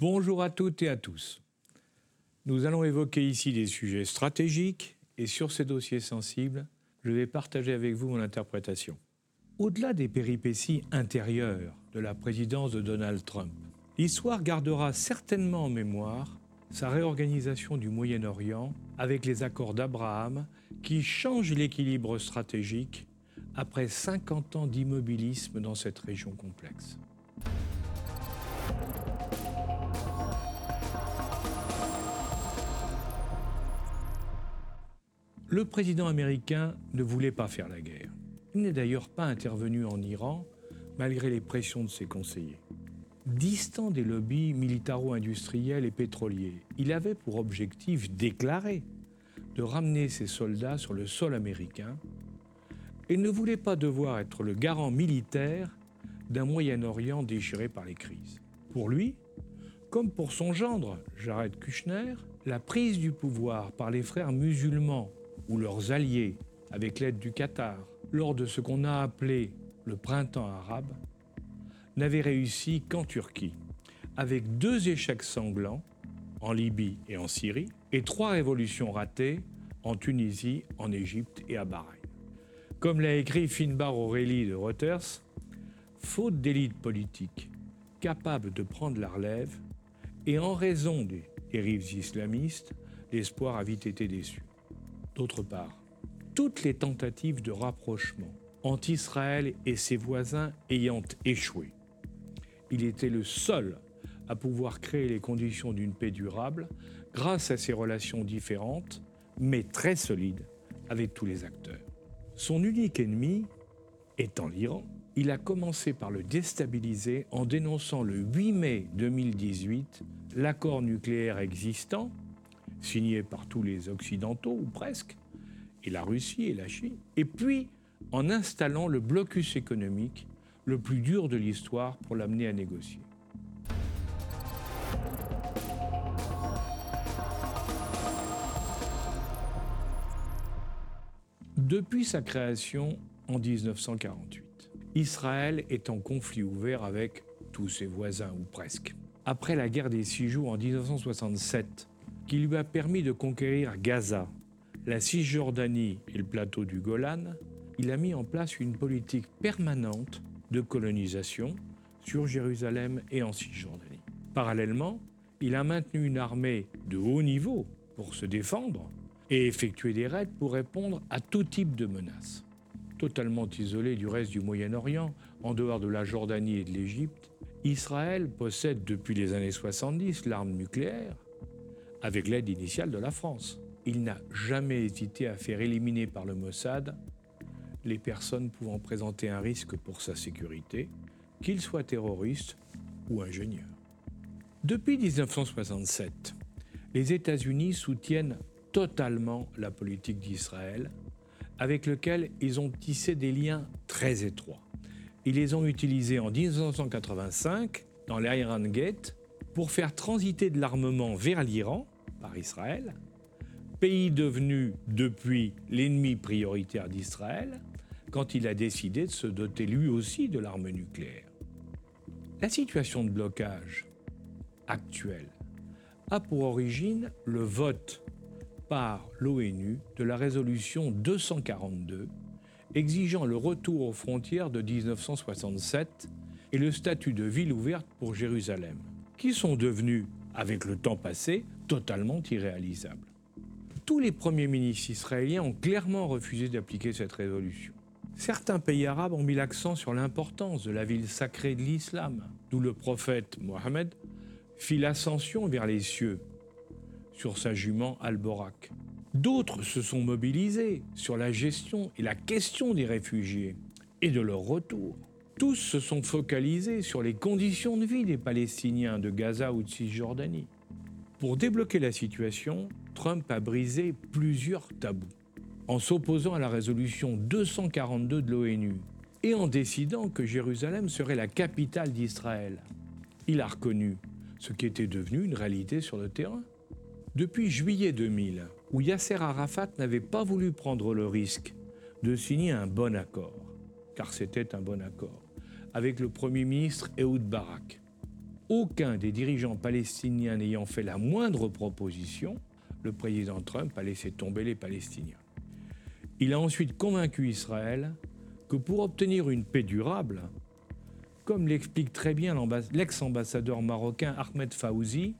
Bonjour à toutes et à tous. Nous allons évoquer ici des sujets stratégiques et sur ces dossiers sensibles, je vais partager avec vous mon interprétation. Au-delà des péripéties intérieures de la présidence de Donald Trump, l'histoire gardera certainement en mémoire sa réorganisation du Moyen-Orient avec les accords d'Abraham qui changent l'équilibre stratégique après 50 ans d'immobilisme dans cette région complexe. Le président américain ne voulait pas faire la guerre. Il n'est d'ailleurs pas intervenu en Iran malgré les pressions de ses conseillers. Distant des lobbies militaro-industriels et pétroliers, il avait pour objectif déclaré de ramener ses soldats sur le sol américain et ne voulait pas devoir être le garant militaire d'un Moyen-Orient déchiré par les crises. Pour lui, comme pour son gendre, Jared Kushner, la prise du pouvoir par les frères musulmans ou leurs alliés avec l'aide du Qatar lors de ce qu'on a appelé le printemps arabe n'avait réussi qu'en Turquie, avec deux échecs sanglants en Libye et en Syrie, et trois révolutions ratées en Tunisie, en Égypte et à Bahreïn. Comme l'a écrit Finbar Aurélie de Reuters, faute d'élite politique capable de prendre la relève, et en raison des dérives islamistes, l'espoir a vite été déçu. D'autre part, toutes les tentatives de rapprochement entre Israël et ses voisins ayant échoué, il était le seul à pouvoir créer les conditions d'une paix durable grâce à ses relations différentes, mais très solides, avec tous les acteurs. Son unique ennemi étant l'Iran, il a commencé par le déstabiliser en dénonçant le 8 mai 2018 l'accord nucléaire existant signé par tous les Occidentaux, ou presque, et la Russie et la Chine, et puis en installant le blocus économique le plus dur de l'histoire pour l'amener à négocier. Depuis sa création en 1948, Israël est en conflit ouvert avec tous ses voisins, ou presque. Après la guerre des six jours en 1967, qui lui a permis de conquérir Gaza, la Cisjordanie et le plateau du Golan, il a mis en place une politique permanente de colonisation sur Jérusalem et en Cisjordanie. Parallèlement, il a maintenu une armée de haut niveau pour se défendre et effectuer des raids pour répondre à tout type de menaces. Totalement isolé du reste du Moyen-Orient, en dehors de la Jordanie et de l'Égypte, Israël possède depuis les années 70 l'arme nucléaire avec l'aide initiale de la France. Il n'a jamais hésité à faire éliminer par le Mossad les personnes pouvant présenter un risque pour sa sécurité, qu'ils soient terroristes ou ingénieurs. Depuis 1967, les États-Unis soutiennent totalement la politique d'Israël, avec lequel ils ont tissé des liens très étroits. Ils les ont utilisés en 1985 dans l'Iran Gate pour faire transiter de l'armement vers l'Iran par Israël, pays devenu depuis l'ennemi prioritaire d'Israël, quand il a décidé de se doter lui aussi de l'arme nucléaire. La situation de blocage actuelle a pour origine le vote par l'ONU de la résolution 242 exigeant le retour aux frontières de 1967 et le statut de ville ouverte pour Jérusalem, qui sont devenus, avec le temps passé, totalement irréalisables. Tous les premiers ministres israéliens ont clairement refusé d'appliquer cette résolution. Certains pays arabes ont mis l'accent sur l'importance de la ville sacrée de l'islam, d'où le prophète Mohammed fit l'ascension vers les cieux sur sa jument Al-Borak. D'autres se sont mobilisés sur la gestion et la question des réfugiés et de leur retour. Tous se sont focalisés sur les conditions de vie des Palestiniens de Gaza ou de Cisjordanie. Pour débloquer la situation, Trump a brisé plusieurs tabous en s'opposant à la résolution 242 de l'ONU et en décidant que Jérusalem serait la capitale d'Israël. Il a reconnu ce qui était devenu une réalité sur le terrain. Depuis juillet 2000, où Yasser Arafat n'avait pas voulu prendre le risque de signer un bon accord, car c'était un bon accord, avec le Premier ministre Ehud Barak. aucun des dirigeants palestiniens n'ayant fait la moindre proposition, le président Trump a laissé tomber les Palestiniens. Il a ensuite convaincu Israël que pour obtenir une paix durable, comme l'explique très bien l'ex-ambassadeur marocain Ahmed Fawzi,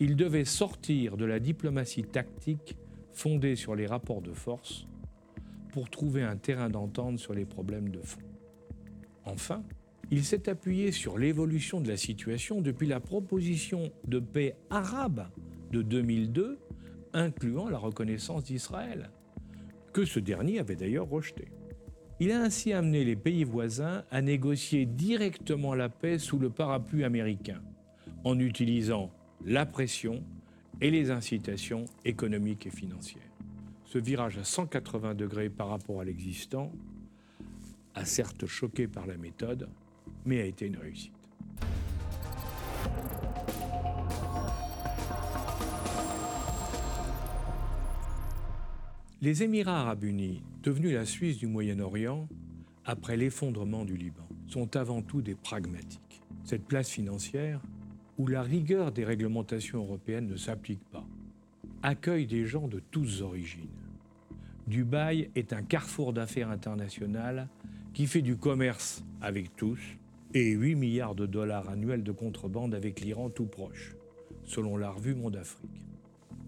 il devait sortir de la diplomatie tactique fondée sur les rapports de force pour trouver un terrain d'entente sur les problèmes de fond. Enfin, il s'est appuyé sur l'évolution de la situation depuis la proposition de paix arabe de 2002, incluant la reconnaissance d'Israël, que ce dernier avait d'ailleurs rejeté. Il a ainsi amené les pays voisins à négocier directement la paix sous le parapluie américain, en utilisant la pression et les incitations économiques et financières. Ce virage à 180 degrés par rapport à l'existant certes choqué par la méthode, mais a été une réussite. Les Émirats arabes unis, devenus la Suisse du Moyen-Orient, après l'effondrement du Liban, sont avant tout des pragmatiques. Cette place financière, où la rigueur des réglementations européennes ne s'applique pas, accueille des gens de toutes origines. Dubaï est un carrefour d'affaires internationales qui fait du commerce avec tous et 8 milliards de dollars annuels de contrebande avec l'Iran tout proche, selon la revue Monde Afrique.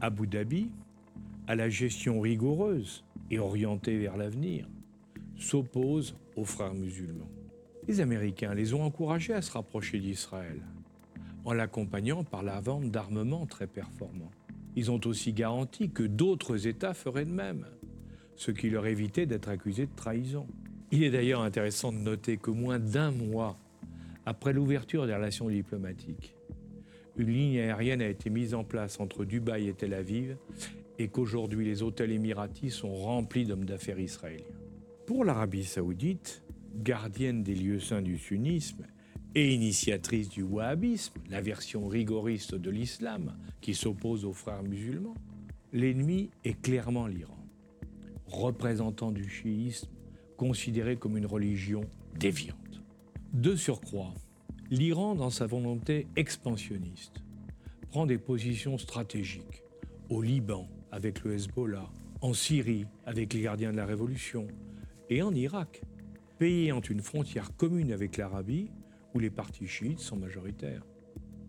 Abu Dhabi, à la gestion rigoureuse et orientée vers l'avenir, s'oppose aux frères musulmans. Les Américains les ont encouragés à se rapprocher d'Israël, en l'accompagnant par la vente d'armements très performants. Ils ont aussi garanti que d'autres États feraient de même, ce qui leur évitait d'être accusés de trahison. Il est d'ailleurs intéressant de noter que moins d'un mois après l'ouverture des relations diplomatiques, une ligne aérienne a été mise en place entre Dubaï et Tel Aviv et qu'aujourd'hui les hôtels émiratis sont remplis d'hommes d'affaires israéliens. Pour l'Arabie saoudite, gardienne des lieux saints du sunnisme et initiatrice du wahhabisme, la version rigoriste de l'islam qui s'oppose aux frères musulmans, l'ennemi est clairement l'Iran, représentant du chiisme considéré comme une religion déviante. De surcroît, l'Iran, dans sa volonté expansionniste, prend des positions stratégiques au Liban, avec le Hezbollah, en Syrie avec les gardiens de la Révolution et en Irak, pays ayant une frontière commune avec l'Arabie où les partis chiites sont majoritaires.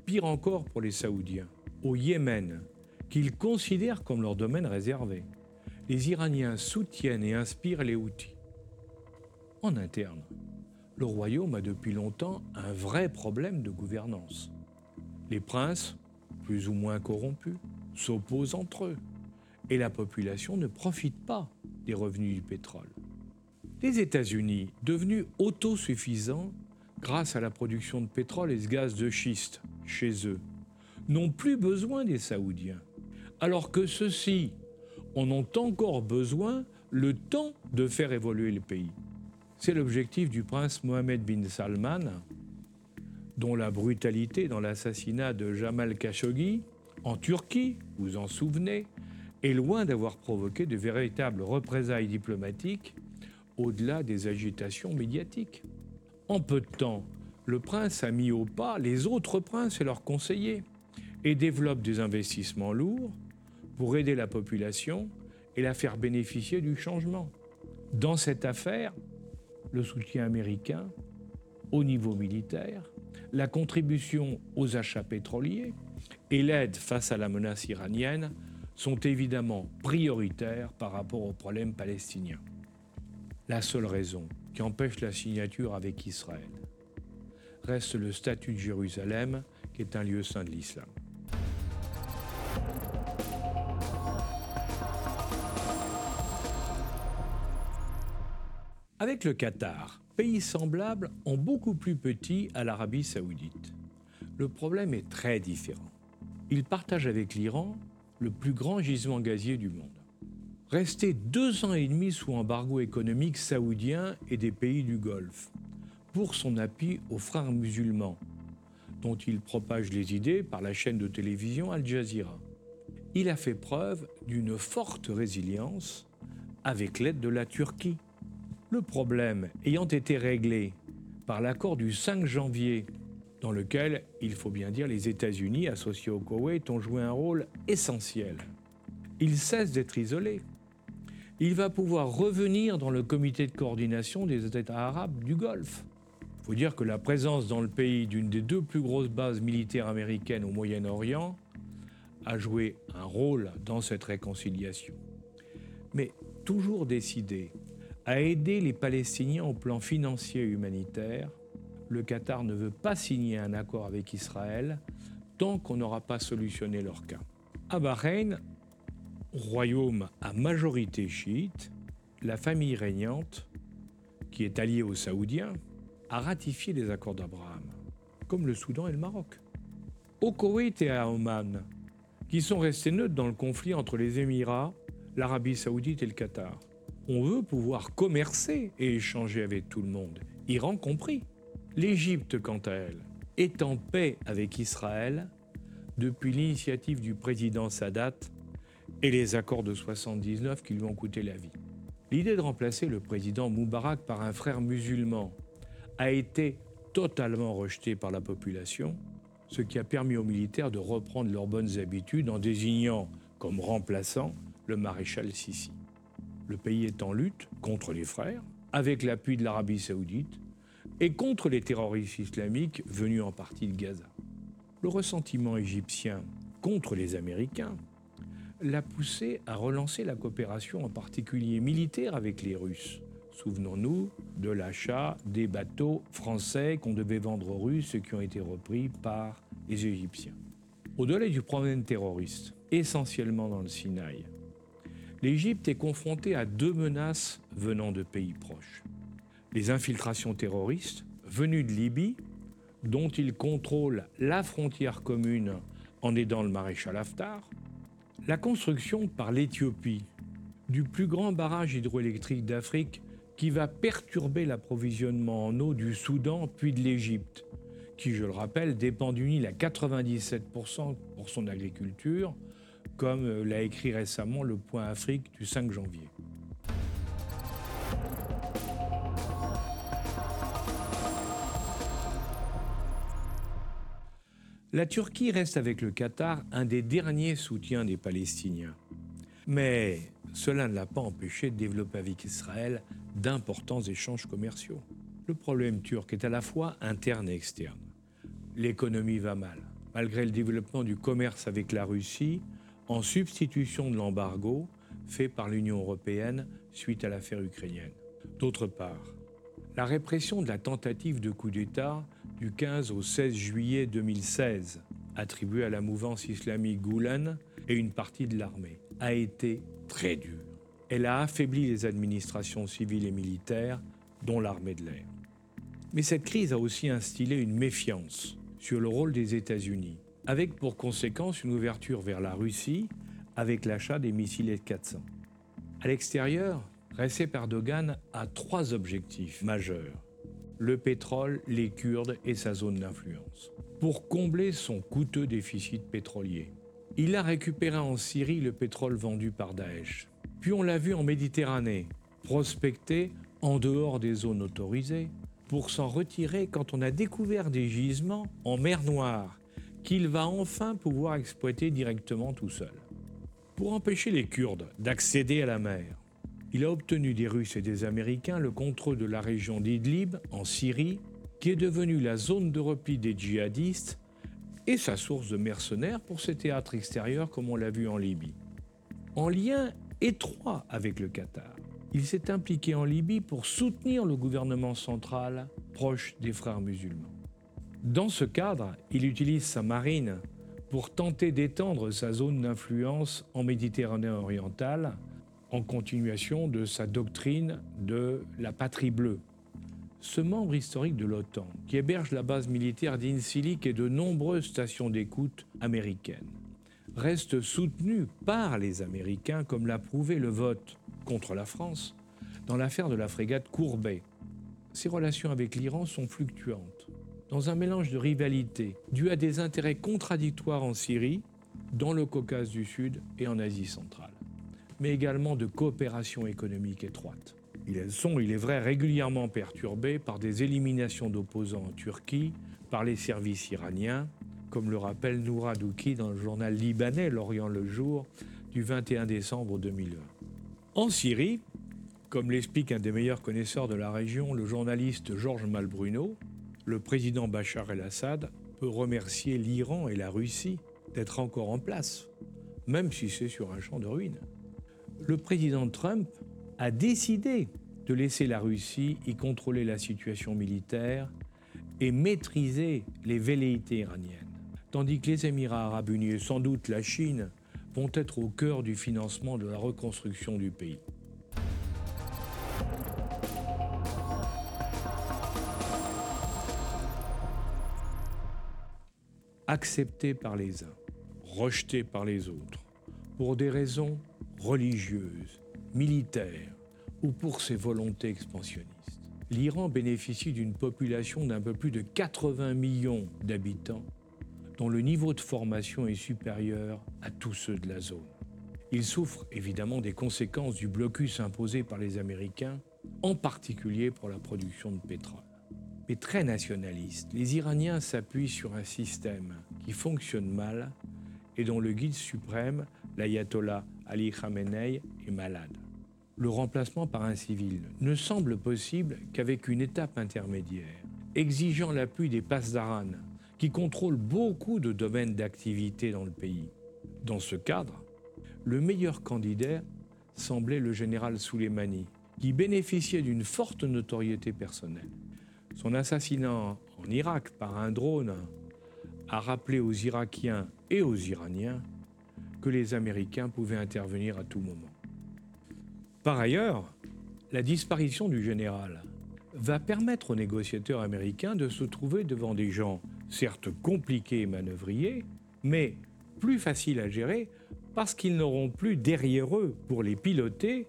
Pire encore pour les Saoudiens, au Yémen, qu'ils considèrent comme leur domaine réservé. Les Iraniens soutiennent et inspirent les Houthis. En interne, le royaume a depuis longtemps un vrai problème de gouvernance. Les princes, plus ou moins corrompus, s'opposent entre eux et la population ne profite pas des revenus du pétrole. Les États-Unis, devenus autosuffisants grâce à la production de pétrole et de gaz de schiste chez eux, n'ont plus besoin des Saoudiens, alors que ceux-ci en ont encore besoin le temps de faire évoluer le pays. C'est l'objectif du prince Mohamed bin Salman, dont la brutalité dans l'assassinat de Jamal Khashoggi en Turquie, vous vous en souvenez, est loin d'avoir provoqué de véritables représailles diplomatiques au-delà des agitations médiatiques. En peu de temps, le prince a mis au pas les autres princes et leurs conseillers et développe des investissements lourds pour aider la population et la faire bénéficier du changement. Dans cette affaire, le soutien américain au niveau militaire, la contribution aux achats pétroliers et l'aide face à la menace iranienne sont évidemment prioritaires par rapport au problème palestinien. La seule raison qui empêche la signature avec Israël reste le statut de Jérusalem, qui est un lieu saint de l'islam. Avec le Qatar, pays semblable en beaucoup plus petit à l'Arabie saoudite, le problème est très différent. Il partage avec l'Iran le plus grand gisement gazier du monde. Resté deux ans et demi sous embargo économique saoudien et des pays du Golfe, pour son appui aux frères musulmans, dont il propage les idées par la chaîne de télévision Al Jazeera. Il a fait preuve d'une forte résilience avec l'aide de la Turquie. Le problème ayant été réglé par l'accord du 5 janvier dans lequel, il faut bien dire, les États-Unis, associés au Koweït, ont joué un rôle essentiel. Il cesse d'être isolé. Il va pouvoir revenir dans le comité de coordination des États arabes du Golfe. Il faut dire que la présence dans le pays d'une des deux plus grosses bases militaires américaines au Moyen-Orient a joué un rôle dans cette réconciliation. Mais toujours décidé à aider les Palestiniens au plan financier et humanitaire, le Qatar ne veut pas signer un accord avec Israël tant qu'on n'aura pas solutionné leur cas. À Bahreïn, royaume à majorité chiite, la famille régnante, qui est alliée aux Saoudiens, a ratifié les accords d'Abraham, comme le Soudan et le Maroc. Au Koweït et à Oman, qui sont restés neutres dans le conflit entre les Émirats, l'Arabie saoudite et le Qatar. On veut pouvoir commercer et échanger avec tout le monde, Iran compris. L'Égypte, quant à elle, est en paix avec Israël depuis l'initiative du président Sadat et les accords de 79 qui lui ont coûté la vie. L'idée de remplacer le président Moubarak par un frère musulman a été totalement rejetée par la population, ce qui a permis aux militaires de reprendre leurs bonnes habitudes en désignant comme remplaçant le maréchal Sissi. Le pays est en lutte contre les frères, avec l'appui de l'Arabie saoudite, et contre les terroristes islamiques venus en partie de Gaza. Le ressentiment égyptien contre les Américains l'a poussé à relancer la coopération en particulier militaire avec les Russes. Souvenons-nous de l'achat des bateaux français qu'on devait vendre aux Russes et qui ont été repris par les Égyptiens. Au-delà du problème terroriste, essentiellement dans le Sinaï, l'Égypte est confrontée à deux menaces venant de pays proches. Les infiltrations terroristes venues de Libye, dont il contrôle la frontière commune en aidant le maréchal Haftar, la construction par l'Éthiopie du plus grand barrage hydroélectrique d'Afrique qui va perturber l'approvisionnement en eau du Soudan puis de l'Égypte, qui, je le rappelle, dépend du Nil à 97% pour son agriculture, comme euh, l'a écrit récemment le Point Afrique du 5 janvier. La Turquie reste avec le Qatar un des derniers soutiens des Palestiniens. Mais cela ne l'a pas empêché de développer avec Israël d'importants échanges commerciaux. Le problème turc est à la fois interne et externe. L'économie va mal. Malgré le développement du commerce avec la Russie, en substitution de l'embargo fait par l'Union européenne suite à l'affaire ukrainienne. D'autre part, la répression de la tentative de coup d'État du 15 au 16 juillet 2016, attribuée à la mouvance islamique Goulen et une partie de l'armée, a été très dure. Elle a affaibli les administrations civiles et militaires, dont l'armée de l'air. Mais cette crise a aussi instillé une méfiance sur le rôle des États-Unis avec pour conséquence une ouverture vers la Russie avec l'achat des missiles S-400. À l'extérieur, Recep Erdogan a trois objectifs majeurs le pétrole, les Kurdes et sa zone d'influence. Pour combler son coûteux déficit pétrolier, il a récupéré en Syrie le pétrole vendu par Daesh. Puis on l'a vu en Méditerranée, prospecté en dehors des zones autorisées, pour s'en retirer quand on a découvert des gisements en mer Noire qu'il va enfin pouvoir exploiter directement tout seul. Pour empêcher les Kurdes d'accéder à la mer, il a obtenu des Russes et des Américains le contrôle de la région d'Idlib, en Syrie, qui est devenue la zone de repli des djihadistes et sa source de mercenaires pour ses théâtres extérieurs comme on l'a vu en Libye. En lien étroit avec le Qatar, il s'est impliqué en Libye pour soutenir le gouvernement central proche des frères musulmans. Dans ce cadre, il utilise sa marine pour tenter d'étendre sa zone d'influence en Méditerranée orientale, en continuation de sa doctrine de la patrie bleue. Ce membre historique de l'OTAN, qui héberge la base militaire d'Insilic et de nombreuses stations d'écoute américaines, reste soutenu par les Américains, comme l'a prouvé le vote contre la France dans l'affaire de la frégate Courbet. Ses relations avec l'Iran sont fluctuantes dans un mélange de rivalité dû à des intérêts contradictoires en Syrie, dans le Caucase du Sud et en Asie centrale, mais également de coopération économique étroite. Ils sont, il est vrai, régulièrement perturbés par des éliminations d'opposants en Turquie par les services iraniens, comme le rappelle Noura Douki dans le journal libanais L'Orient le jour du 21 décembre 2001. En Syrie, comme l'explique un des meilleurs connaisseurs de la région, le journaliste Georges Malbruno, le président Bachar el-Assad peut remercier l'Iran et la Russie d'être encore en place, même si c'est sur un champ de ruines. Le président Trump a décidé de laisser la Russie y contrôler la situation militaire et maîtriser les velléités iraniennes tandis que les Émirats arabes unis et sans doute la Chine vont être au cœur du financement de la reconstruction du pays. Accepté par les uns, rejeté par les autres, pour des raisons religieuses, militaires ou pour ses volontés expansionnistes. L'Iran bénéficie d'une population d'un peu plus de 80 millions d'habitants dont le niveau de formation est supérieur à tous ceux de la zone. Il souffre évidemment des conséquences du blocus imposé par les Américains, en particulier pour la production de pétrole. Très nationaliste, les Iraniens s'appuient sur un système qui fonctionne mal et dont le guide suprême, l'ayatollah Ali Khamenei, est malade. Le remplacement par un civil ne semble possible qu'avec une étape intermédiaire, exigeant l'appui des Pasdaran, qui contrôle beaucoup de domaines d'activité dans le pays. Dans ce cadre, le meilleur candidat semblait le général Soleimani, qui bénéficiait d'une forte notoriété personnelle. Son assassinat en Irak par un drone a rappelé aux Irakiens et aux Iraniens que les Américains pouvaient intervenir à tout moment. Par ailleurs, la disparition du général va permettre aux négociateurs américains de se trouver devant des gens certes compliqués et manœuvriers, mais plus faciles à gérer parce qu'ils n'auront plus derrière eux pour les piloter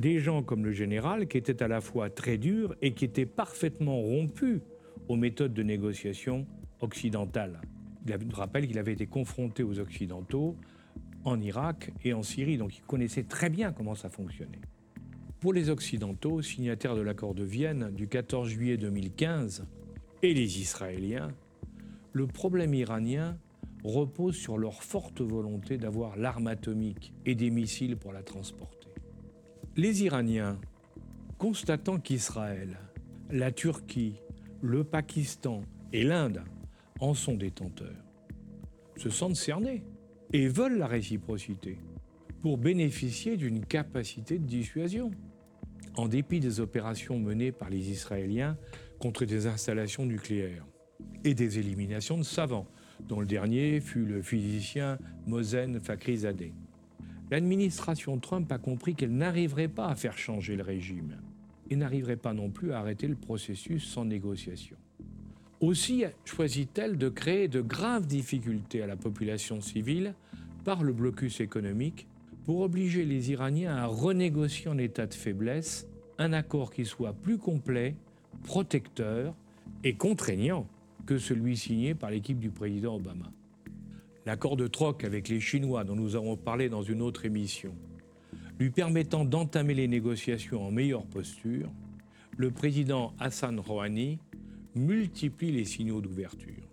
des gens comme le général qui étaient à la fois très durs et qui étaient parfaitement rompus aux méthodes de négociation occidentales. Il rappelle qu'il avait été confronté aux Occidentaux en Irak et en Syrie, donc il connaissait très bien comment ça fonctionnait. Pour les Occidentaux, signataires de l'accord de Vienne du 14 juillet 2015, et les Israéliens, le problème iranien repose sur leur forte volonté d'avoir l'arme atomique et des missiles pour la transporter. Les Iraniens, constatant qu'Israël, la Turquie, le Pakistan et l'Inde en sont détenteurs, se sentent cernés et veulent la réciprocité pour bénéficier d'une capacité de dissuasion. En dépit des opérations menées par les Israéliens contre des installations nucléaires, et des éliminations de savants, dont le dernier fut le physicien Mosen Fakhrizadeh. L'administration Trump a compris qu'elle n'arriverait pas à faire changer le régime et n'arriverait pas non plus à arrêter le processus sans négociation. Aussi choisit-elle de créer de graves difficultés à la population civile par le blocus économique pour obliger les Iraniens à renégocier en état de faiblesse un accord qui soit plus complet, protecteur et contraignant que celui signé par l'équipe du président Obama. L'accord de troc avec les Chinois, dont nous avons parlé dans une autre émission, lui permettant d'entamer les négociations en meilleure posture, le président Hassan Rouhani multiplie les signaux d'ouverture.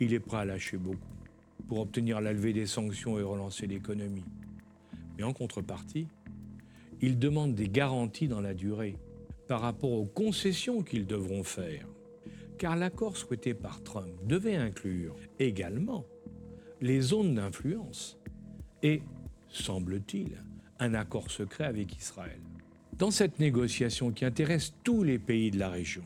Il est prêt à lâcher beaucoup pour obtenir la levée des sanctions et relancer l'économie. Mais en contrepartie, il demande des garanties dans la durée par rapport aux concessions qu'ils devront faire car l'accord souhaité par Trump devait inclure également les zones d'influence et, semble-t-il, un accord secret avec Israël. Dans cette négociation qui intéresse tous les pays de la région,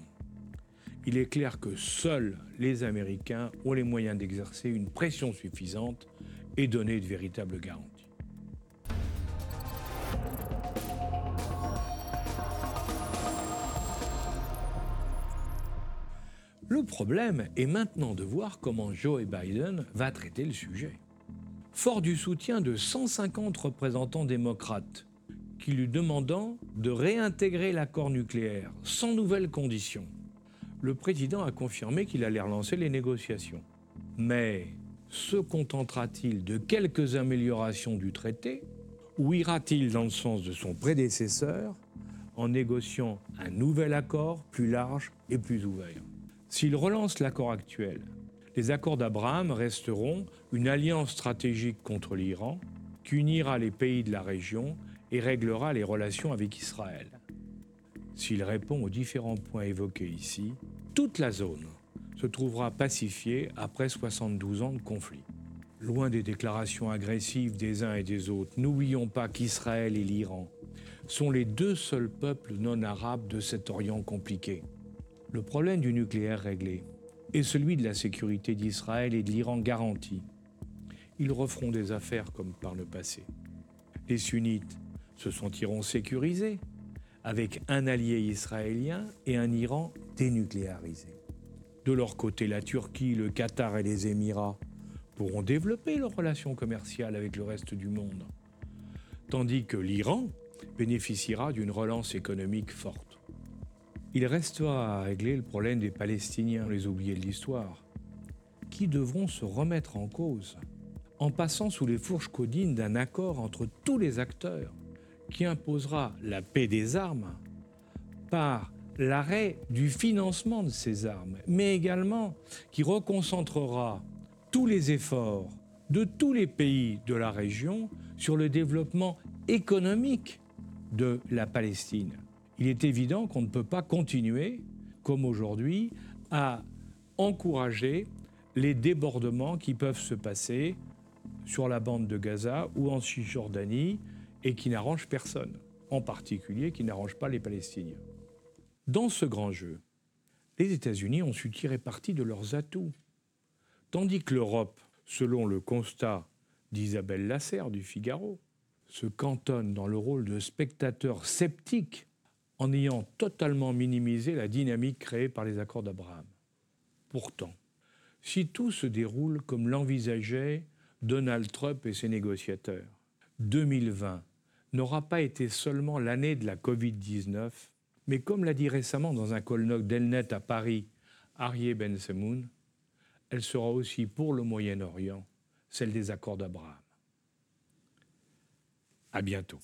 il est clair que seuls les Américains ont les moyens d'exercer une pression suffisante et donner de véritables garanties. Le problème est maintenant de voir comment Joe Biden va traiter le sujet. Fort du soutien de 150 représentants démocrates qui lui demandant de réintégrer l'accord nucléaire sans nouvelles conditions, le président a confirmé qu'il allait relancer les négociations. Mais se contentera-t-il de quelques améliorations du traité ou ira-t-il dans le sens de son prédécesseur en négociant un nouvel accord plus large et plus ouvert? S'il relance l'accord actuel, les accords d'Abraham resteront une alliance stratégique contre l'Iran qui unira les pays de la région et réglera les relations avec Israël. S'il répond aux différents points évoqués ici, toute la zone se trouvera pacifiée après 72 ans de conflit. Loin des déclarations agressives des uns et des autres, n'oublions pas qu'Israël et l'Iran sont les deux seuls peuples non arabes de cet Orient compliqué. Le problème du nucléaire réglé et celui de la sécurité d'Israël et de l'Iran garanti. Ils referont des affaires comme par le passé. Les sunnites se sentiront sécurisés avec un allié israélien et un Iran dénucléarisé. De leur côté, la Turquie, le Qatar et les Émirats pourront développer leurs relations commerciales avec le reste du monde, tandis que l'Iran bénéficiera d'une relance économique forte. Il restera à régler le problème des Palestiniens, les oubliés de l'histoire, qui devront se remettre en cause en passant sous les fourches codines d'un accord entre tous les acteurs qui imposera la paix des armes par l'arrêt du financement de ces armes, mais également qui reconcentrera tous les efforts de tous les pays de la région sur le développement économique de la Palestine. Il est évident qu'on ne peut pas continuer, comme aujourd'hui, à encourager les débordements qui peuvent se passer sur la bande de Gaza ou en Cisjordanie et qui n'arrangent personne, en particulier qui n'arrangent pas les Palestiniens. Dans ce grand jeu, les États-Unis ont su tirer parti de leurs atouts, tandis que l'Europe, selon le constat d'Isabelle Lasserre du Figaro, se cantonne dans le rôle de spectateur sceptique en ayant totalement minimisé la dynamique créée par les accords d'Abraham. Pourtant, si tout se déroule comme l'envisageaient Donald Trump et ses négociateurs, 2020 n'aura pas été seulement l'année de la Covid-19, mais comme l'a dit récemment dans un colloque d'Elnet à Paris Arié Ben Semoun, elle sera aussi pour le Moyen-Orient celle des accords d'Abraham. À bientôt.